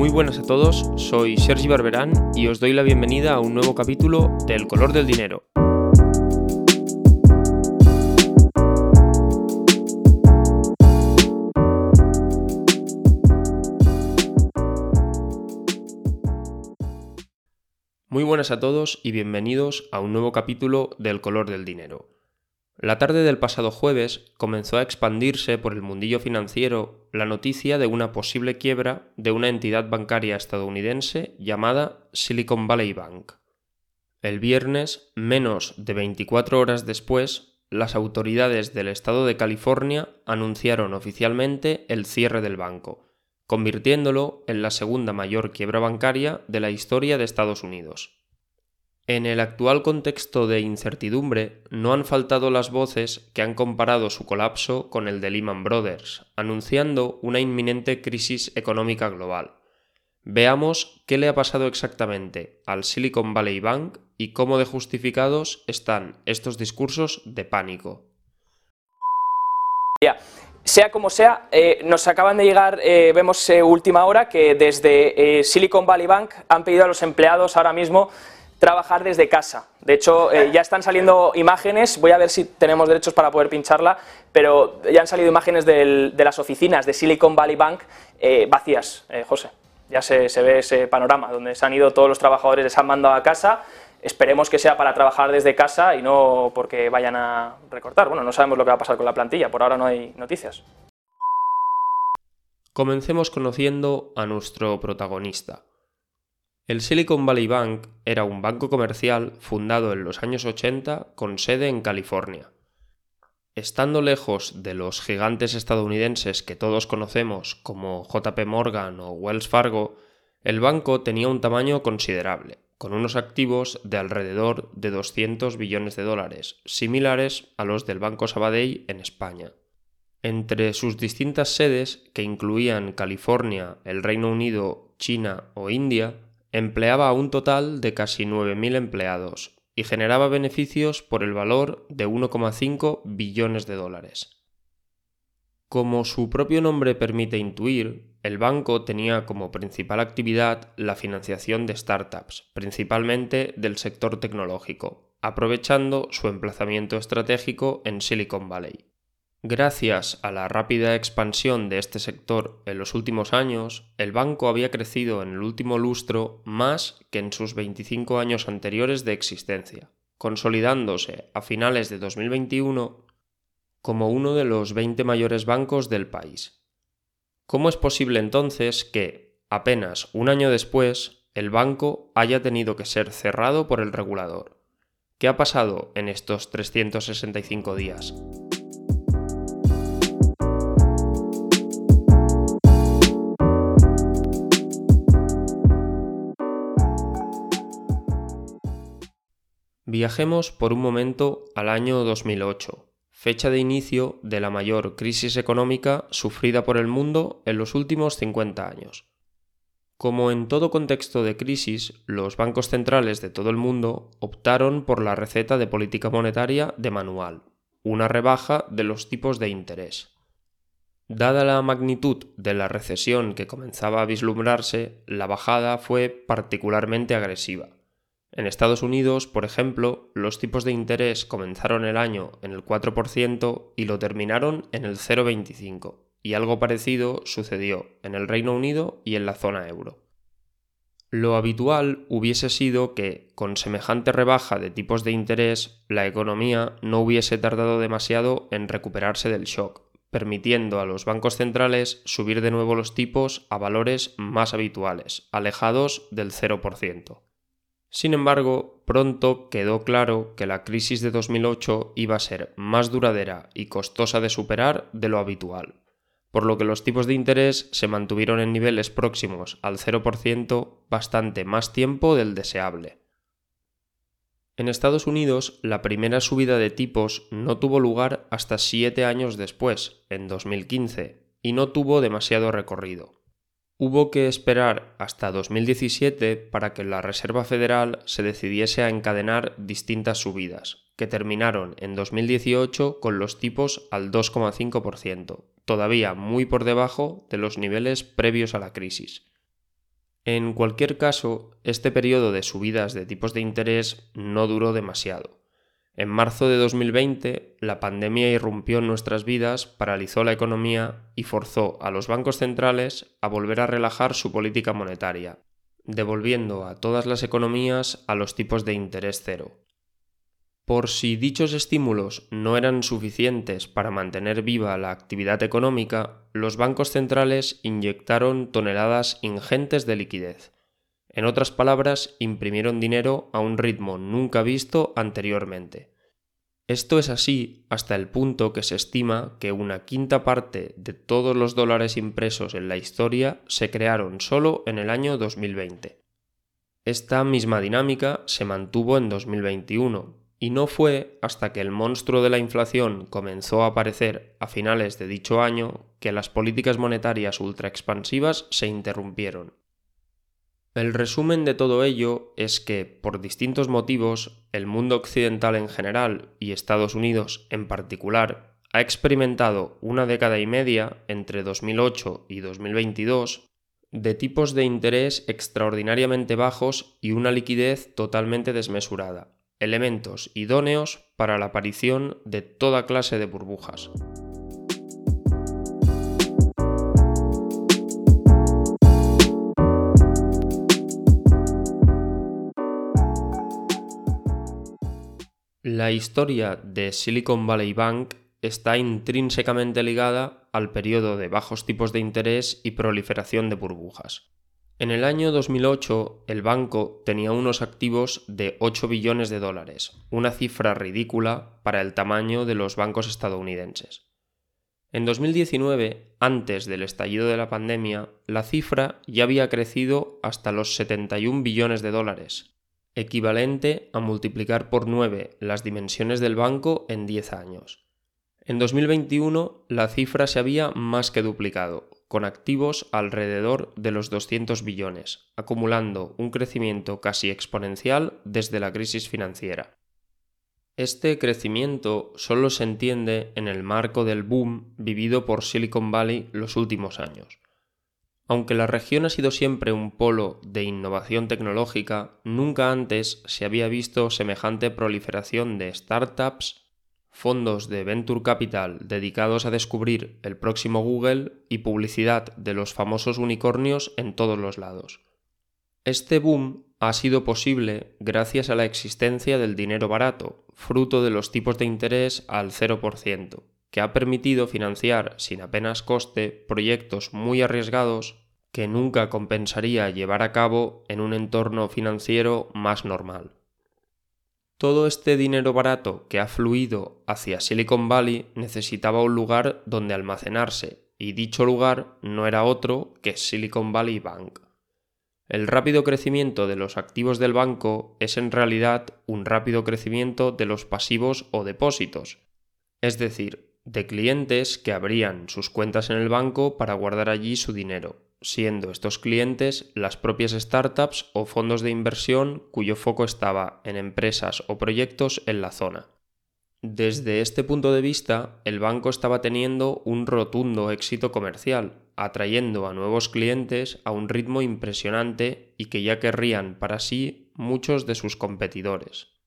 Muy buenas a todos, soy Sergi Barberán y os doy la bienvenida a un nuevo capítulo de El color del dinero. Muy buenas a todos y bienvenidos a un nuevo capítulo del color del dinero. La tarde del pasado jueves comenzó a expandirse por el mundillo financiero la noticia de una posible quiebra de una entidad bancaria estadounidense llamada Silicon Valley Bank. El viernes, menos de 24 horas después, las autoridades del estado de California anunciaron oficialmente el cierre del banco, convirtiéndolo en la segunda mayor quiebra bancaria de la historia de Estados Unidos. En el actual contexto de incertidumbre, no han faltado las voces que han comparado su colapso con el de Lehman Brothers, anunciando una inminente crisis económica global. Veamos qué le ha pasado exactamente al Silicon Valley Bank y cómo de justificados están estos discursos de pánico. Sea como sea, eh, nos acaban de llegar, eh, vemos eh, última hora, que desde Silicon Valley Bank han pedido a los empleados ahora mismo trabajar desde casa. De hecho, ya están saliendo imágenes, voy a ver si tenemos derechos para poder pincharla, pero ya han salido imágenes de las oficinas de Silicon Valley Bank vacías, José. Ya se, se, ve ese panorama, donde se han ido todos los trabajadores, les han mandado a casa, esperemos que sea para trabajar desde casa y no porque vayan a recortar. Bueno, no sabemos lo que va a pasar con la plantilla, por ahora no hay noticias. Comencemos conociendo a nuestro protagonista. El Silicon Valley Bank era un banco comercial fundado en los años 80 con sede en California. Estando lejos de los gigantes estadounidenses que todos conocemos como JP Morgan o Wells Fargo, el banco tenía un tamaño considerable, con unos activos de alrededor de 200 billones de dólares, similares a los del Banco Sabadell en España. Entre sus distintas sedes, que incluían California, el Reino Unido, China o India, empleaba un total de casi 9.000 empleados y generaba beneficios por el valor de 1,5 billones de dólares. Como su propio nombre permite intuir, el banco tenía como principal actividad la financiación de startups, principalmente del sector tecnológico, aprovechando su emplazamiento estratégico en Silicon Valley. Gracias a la rápida expansión de este sector en los últimos años, el banco había crecido en el último lustro más que en sus 25 años anteriores de existencia, consolidándose a finales de 2021 como uno de los 20 mayores bancos del país. ¿Cómo es posible entonces que, apenas un año después, el banco haya tenido que ser cerrado por el regulador? ¿Qué ha pasado en estos 365 días? Viajemos por un momento al año 2008 fecha de inicio de la mayor crisis económica sufrida por el mundo en los últimos 50 años. Como en todo contexto de crisis, los bancos centrales de todo el mundo optaron por la receta de política monetaria de manual, una rebaja de los tipos de interés. Dada la magnitud de la recesión que comenzaba a vislumbrarse, la bajada fue particularmente agresiva en Estados Unidos, por ejemplo, los tipos de interés comenzaron el año en el 4% y lo terminaron en el 0,25%, y algo parecido sucedió en el Reino Unido y en la zona euro. Lo habitual hubiese sido que, con semejante rebaja de tipos de interés, la economía no hubiese tardado demasiado en recuperarse del shock, permitiendo a los bancos centrales subir de nuevo los tipos a valores más habituales, alejados del 0%. Sin embargo, pronto quedó claro que la crisis de 2008 iba a ser más duradera y costosa de superar de lo habitual, por lo que los tipos de interés se mantuvieron en niveles próximos al 0% bastante más tiempo del deseable. En Estados Unidos, la primera subida de tipos no tuvo lugar hasta siete años después, en 2015, y no tuvo demasiado recorrido. Hubo que esperar hasta 2017 para que la Reserva Federal se decidiese a encadenar distintas subidas, que terminaron en 2018 con los tipos al 2,5%, todavía muy por debajo de los niveles previos a la crisis. En cualquier caso, este periodo de subidas de tipos de interés no duró demasiado. En marzo de 2020, la pandemia irrumpió en nuestras vidas, paralizó la economía y forzó a los bancos centrales a volver a relajar su política monetaria, devolviendo a todas las economías a los tipos de interés cero. Por si dichos estímulos no eran suficientes para mantener viva la actividad económica, los bancos centrales inyectaron toneladas ingentes de liquidez. En otras palabras, imprimieron dinero a un ritmo nunca visto anteriormente. Esto es así hasta el punto que se estima que una quinta parte de todos los dólares impresos en la historia se crearon solo en el año 2020. Esta misma dinámica se mantuvo en 2021, y no fue hasta que el monstruo de la inflación comenzó a aparecer a finales de dicho año que las políticas monetarias ultraexpansivas se interrumpieron. El resumen de todo ello es que, por distintos motivos, el mundo occidental en general y Estados Unidos en particular ha experimentado una década y media entre 2008 y 2022 de tipos de interés extraordinariamente bajos y una liquidez totalmente desmesurada, elementos idóneos para la aparición de toda clase de burbujas. La historia de Silicon Valley Bank está intrínsecamente ligada al periodo de bajos tipos de interés y proliferación de burbujas. En el año 2008, el banco tenía unos activos de 8 billones de dólares, una cifra ridícula para el tamaño de los bancos estadounidenses. En 2019, antes del estallido de la pandemia, la cifra ya había crecido hasta los 71 billones de dólares, equivalente a multiplicar por 9 las dimensiones del banco en 10 años. En 2021 la cifra se había más que duplicado, con activos alrededor de los 200 billones, acumulando un crecimiento casi exponencial desde la crisis financiera. Este crecimiento solo se entiende en el marco del boom vivido por Silicon Valley los últimos años. Aunque la región ha sido siempre un polo de innovación tecnológica, nunca antes se había visto semejante proliferación de startups, fondos de venture capital dedicados a descubrir el próximo Google y publicidad de los famosos unicornios en todos los lados. Este boom ha sido posible gracias a la existencia del dinero barato, fruto de los tipos de interés al 0%, que ha permitido financiar sin apenas coste proyectos muy arriesgados que nunca compensaría llevar a cabo en un entorno financiero más normal. Todo este dinero barato que ha fluido hacia Silicon Valley necesitaba un lugar donde almacenarse, y dicho lugar no era otro que Silicon Valley Bank. El rápido crecimiento de los activos del banco es en realidad un rápido crecimiento de los pasivos o depósitos, es decir, de clientes que abrían sus cuentas en el banco para guardar allí su dinero, siendo estos clientes las propias startups o fondos de inversión cuyo foco estaba en empresas o proyectos en la zona. Desde este punto de vista, el banco estaba teniendo un rotundo éxito comercial, atrayendo a nuevos clientes a un ritmo impresionante y que ya querrían para sí muchos de sus competidores.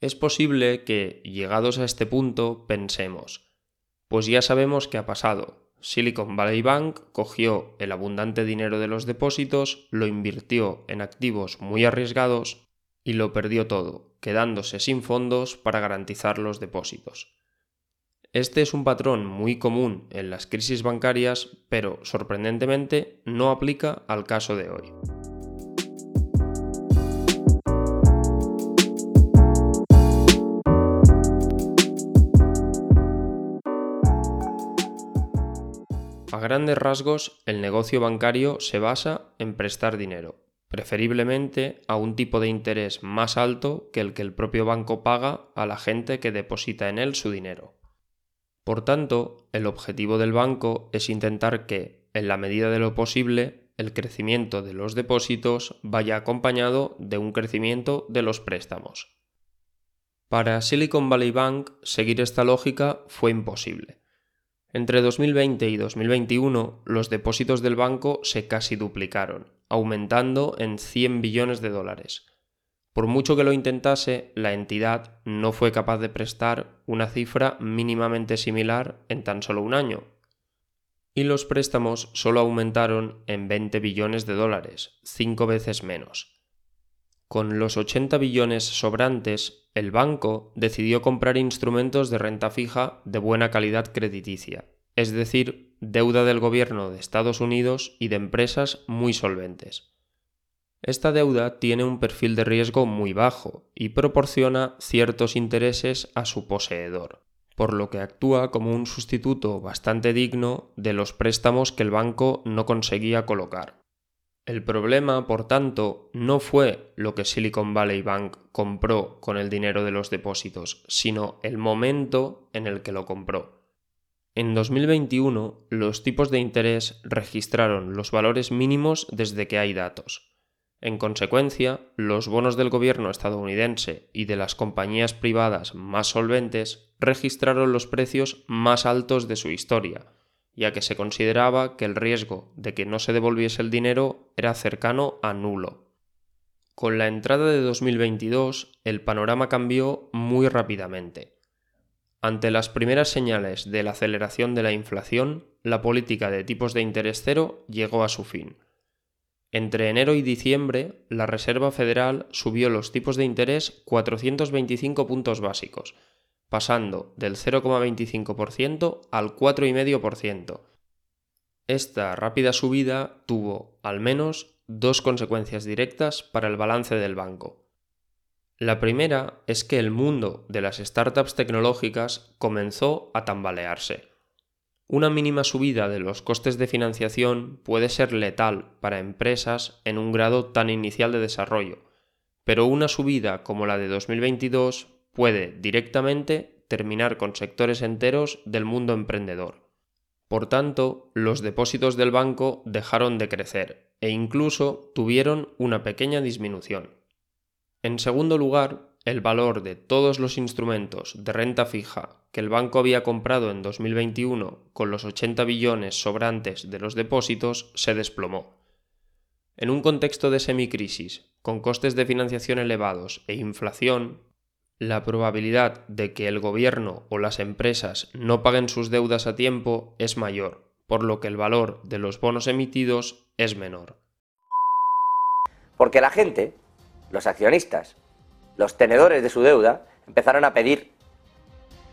Es posible que, llegados a este punto, pensemos, pues ya sabemos qué ha pasado, Silicon Valley Bank cogió el abundante dinero de los depósitos, lo invirtió en activos muy arriesgados y lo perdió todo, quedándose sin fondos para garantizar los depósitos. Este es un patrón muy común en las crisis bancarias, pero sorprendentemente no aplica al caso de hoy. Grandes rasgos, el negocio bancario se basa en prestar dinero, preferiblemente a un tipo de interés más alto que el que el propio banco paga a la gente que deposita en él su dinero. Por tanto, el objetivo del banco es intentar que, en la medida de lo posible, el crecimiento de los depósitos vaya acompañado de un crecimiento de los préstamos. Para Silicon Valley Bank seguir esta lógica fue imposible. Entre 2020 y 2021 los depósitos del banco se casi duplicaron, aumentando en 100 billones de dólares. Por mucho que lo intentase, la entidad no fue capaz de prestar una cifra mínimamente similar en tan solo un año. Y los préstamos solo aumentaron en 20 billones de dólares, cinco veces menos. Con los 80 billones sobrantes, el banco decidió comprar instrumentos de renta fija de buena calidad crediticia, es decir, deuda del gobierno de Estados Unidos y de empresas muy solventes. Esta deuda tiene un perfil de riesgo muy bajo y proporciona ciertos intereses a su poseedor, por lo que actúa como un sustituto bastante digno de los préstamos que el banco no conseguía colocar. El problema, por tanto, no fue lo que Silicon Valley Bank compró con el dinero de los depósitos, sino el momento en el que lo compró. En 2021, los tipos de interés registraron los valores mínimos desde que hay datos. En consecuencia, los bonos del gobierno estadounidense y de las compañías privadas más solventes registraron los precios más altos de su historia, ya que se consideraba que el riesgo de que no se devolviese el dinero era cercano a nulo. Con la entrada de 2022, el panorama cambió muy rápidamente. Ante las primeras señales de la aceleración de la inflación, la política de tipos de interés cero llegó a su fin entre enero y diciembre, la Reserva Federal subió los tipos de interés 425 puntos básicos, pasando del 0,25% al 4,5%. Esta rápida subida tuvo, al menos, dos consecuencias directas para el balance del banco. La primera es que el mundo de las startups tecnológicas comenzó a tambalearse. Una mínima subida de los costes de financiación puede ser letal para empresas en un grado tan inicial de desarrollo, pero una subida como la de 2022 puede directamente terminar con sectores enteros del mundo emprendedor. Por tanto, los depósitos del banco dejaron de crecer e incluso tuvieron una pequeña disminución. En segundo lugar, el valor de todos los instrumentos de renta fija que el banco había comprado en 2021 con los 80 billones sobrantes de los depósitos se desplomó. En un contexto de semicrisis, con costes de financiación elevados e inflación, la probabilidad de que el gobierno o las empresas no paguen sus deudas a tiempo es mayor, por lo que el valor de los bonos emitidos es menor. Porque la gente, los accionistas, los tenedores de su deuda empezaron a pedir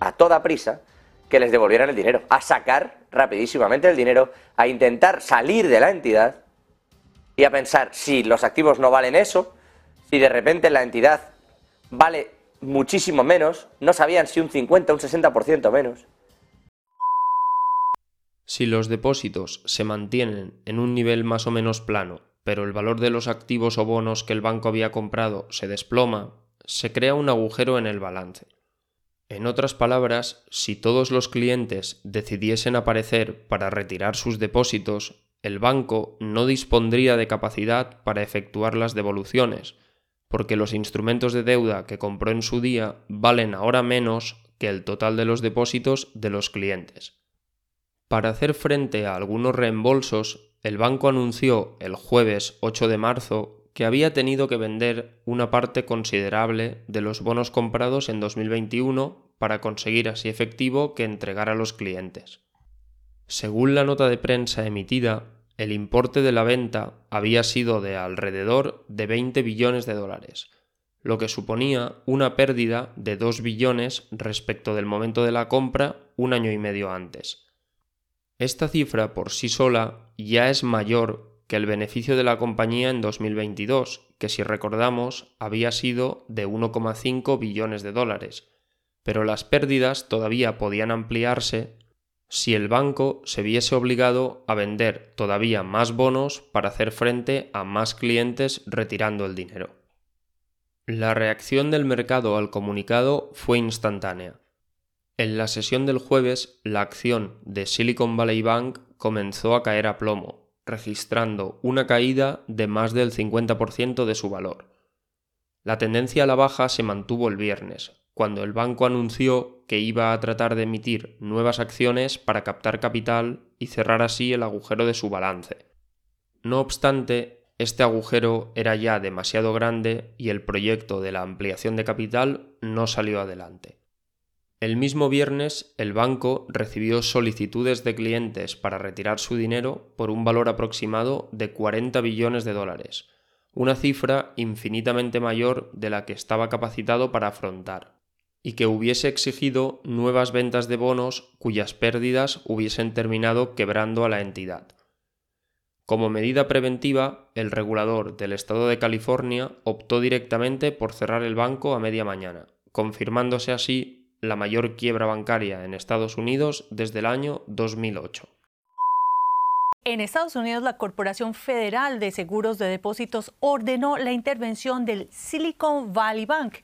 a toda prisa que les devolvieran el dinero, a sacar rapidísimamente el dinero, a intentar salir de la entidad y a pensar si los activos no valen eso, si de repente la entidad vale muchísimo menos, no sabían si un 50 o un 60% menos. Si los depósitos se mantienen en un nivel más o menos plano, pero el valor de los activos o bonos que el banco había comprado se desploma, se crea un agujero en el balance. En otras palabras, si todos los clientes decidiesen aparecer para retirar sus depósitos, el banco no dispondría de capacidad para efectuar las devoluciones, porque los instrumentos de deuda que compró en su día valen ahora menos que el total de los depósitos de los clientes. Para hacer frente a algunos reembolsos, el banco anunció el jueves 8 de marzo que había tenido que vender una parte considerable de los bonos comprados en 2021 para conseguir así efectivo que entregar a los clientes. Según la nota de prensa emitida, el importe de la venta había sido de alrededor de 20 billones de dólares, lo que suponía una pérdida de 2 billones respecto del momento de la compra un año y medio antes. Esta cifra por sí sola ya es mayor que el beneficio de la compañía en 2022, que si recordamos había sido de 1,5 billones de dólares, pero las pérdidas todavía podían ampliarse si el banco se viese obligado a vender todavía más bonos para hacer frente a más clientes retirando el dinero. La reacción del mercado al comunicado fue instantánea. En la sesión del jueves, la acción de Silicon Valley Bank comenzó a caer a plomo, registrando una caída de más del 50% de su valor. La tendencia a la baja se mantuvo el viernes, cuando el banco anunció que iba a tratar de emitir nuevas acciones para captar capital y cerrar así el agujero de su balance. No obstante, este agujero era ya demasiado grande y el proyecto de la ampliación de capital no salió adelante. El mismo viernes, el banco recibió solicitudes de clientes para retirar su dinero por un valor aproximado de 40 billones de dólares, una cifra infinitamente mayor de la que estaba capacitado para afrontar, y que hubiese exigido nuevas ventas de bonos cuyas pérdidas hubiesen terminado quebrando a la entidad. Como medida preventiva, el regulador del estado de California optó directamente por cerrar el banco a media mañana, confirmándose así la mayor quiebra bancaria en Estados Unidos desde el año 2008. En Estados Unidos, la Corporación Federal de Seguros de Depósitos ordenó la intervención del Silicon Valley Bank.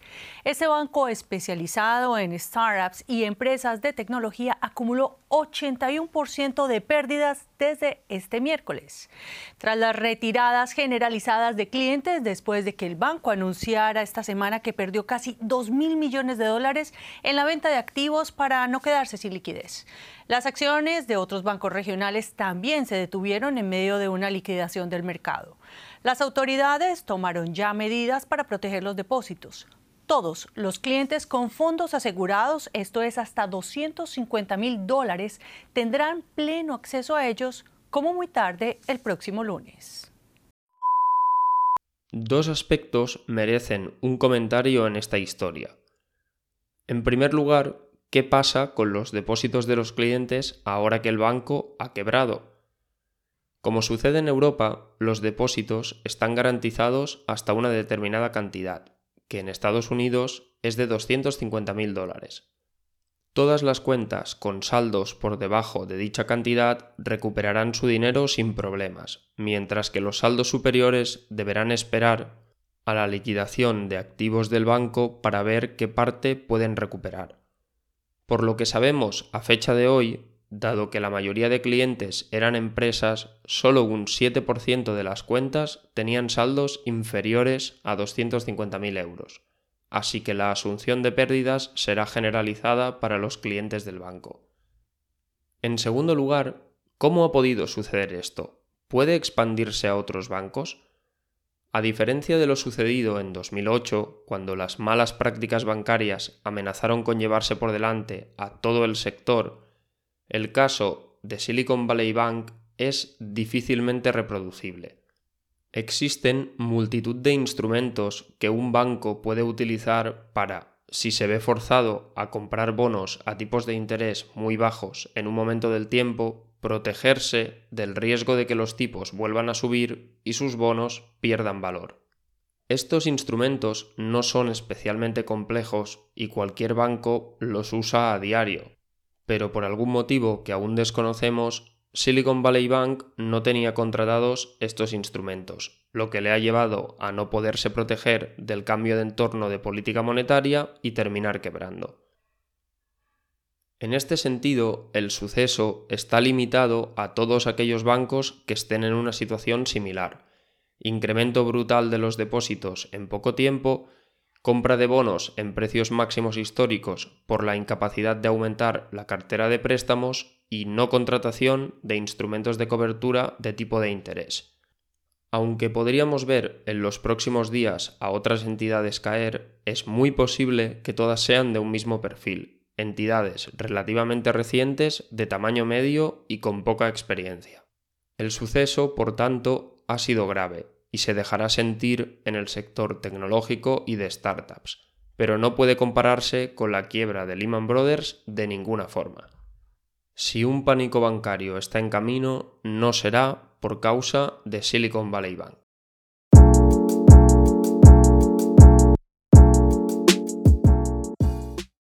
Ese banco especializado en startups y empresas de tecnología acumuló 81% de pérdidas desde este miércoles. Tras las retiradas generalizadas de clientes después de que el banco anunciara esta semana que perdió casi 2 mil millones de dólares en la venta de activos para no quedarse sin liquidez. Las acciones de otros bancos regionales también se detuvieron en medio de una liquidación del mercado. Las autoridades tomaron ya medidas para proteger los depósitos. Todos los clientes con fondos asegurados, esto es hasta 250 mil dólares, tendrán pleno acceso a ellos como muy tarde el próximo lunes. Dos aspectos merecen un comentario en esta historia. En primer lugar, ¿qué pasa con los depósitos de los clientes ahora que el banco ha quebrado? Como sucede en Europa, los depósitos están garantizados hasta una determinada cantidad, que en Estados Unidos es de 250.000 dólares. Todas las cuentas con saldos por debajo de dicha cantidad recuperarán su dinero sin problemas, mientras que los saldos superiores deberán esperar a la liquidación de activos del banco para ver qué parte pueden recuperar. Por lo que sabemos a fecha de hoy, dado que la mayoría de clientes eran empresas, solo un 7% de las cuentas tenían saldos inferiores a 250.000 euros, así que la asunción de pérdidas será generalizada para los clientes del banco. En segundo lugar, ¿cómo ha podido suceder esto? ¿Puede expandirse a otros bancos? A diferencia de lo sucedido en 2008, cuando las malas prácticas bancarias amenazaron con llevarse por delante a todo el sector, el caso de Silicon Valley Bank es difícilmente reproducible. Existen multitud de instrumentos que un banco puede utilizar para, si se ve forzado a comprar bonos a tipos de interés muy bajos en un momento del tiempo, protegerse del riesgo de que los tipos vuelvan a subir y sus bonos pierdan valor. Estos instrumentos no son especialmente complejos y cualquier banco los usa a diario, pero por algún motivo que aún desconocemos, Silicon Valley Bank no tenía contratados estos instrumentos, lo que le ha llevado a no poderse proteger del cambio de entorno de política monetaria y terminar quebrando. En este sentido, el suceso está limitado a todos aquellos bancos que estén en una situación similar. Incremento brutal de los depósitos en poco tiempo, compra de bonos en precios máximos históricos por la incapacidad de aumentar la cartera de préstamos y no contratación de instrumentos de cobertura de tipo de interés. Aunque podríamos ver en los próximos días a otras entidades caer, es muy posible que todas sean de un mismo perfil, entidades relativamente recientes de tamaño medio y con poca experiencia. El suceso, por tanto, ha sido grave y se dejará sentir en el sector tecnológico y de startups, pero no puede compararse con la quiebra de Lehman Brothers de ninguna forma. Si un pánico bancario está en camino, no será por causa de Silicon Valley Bank.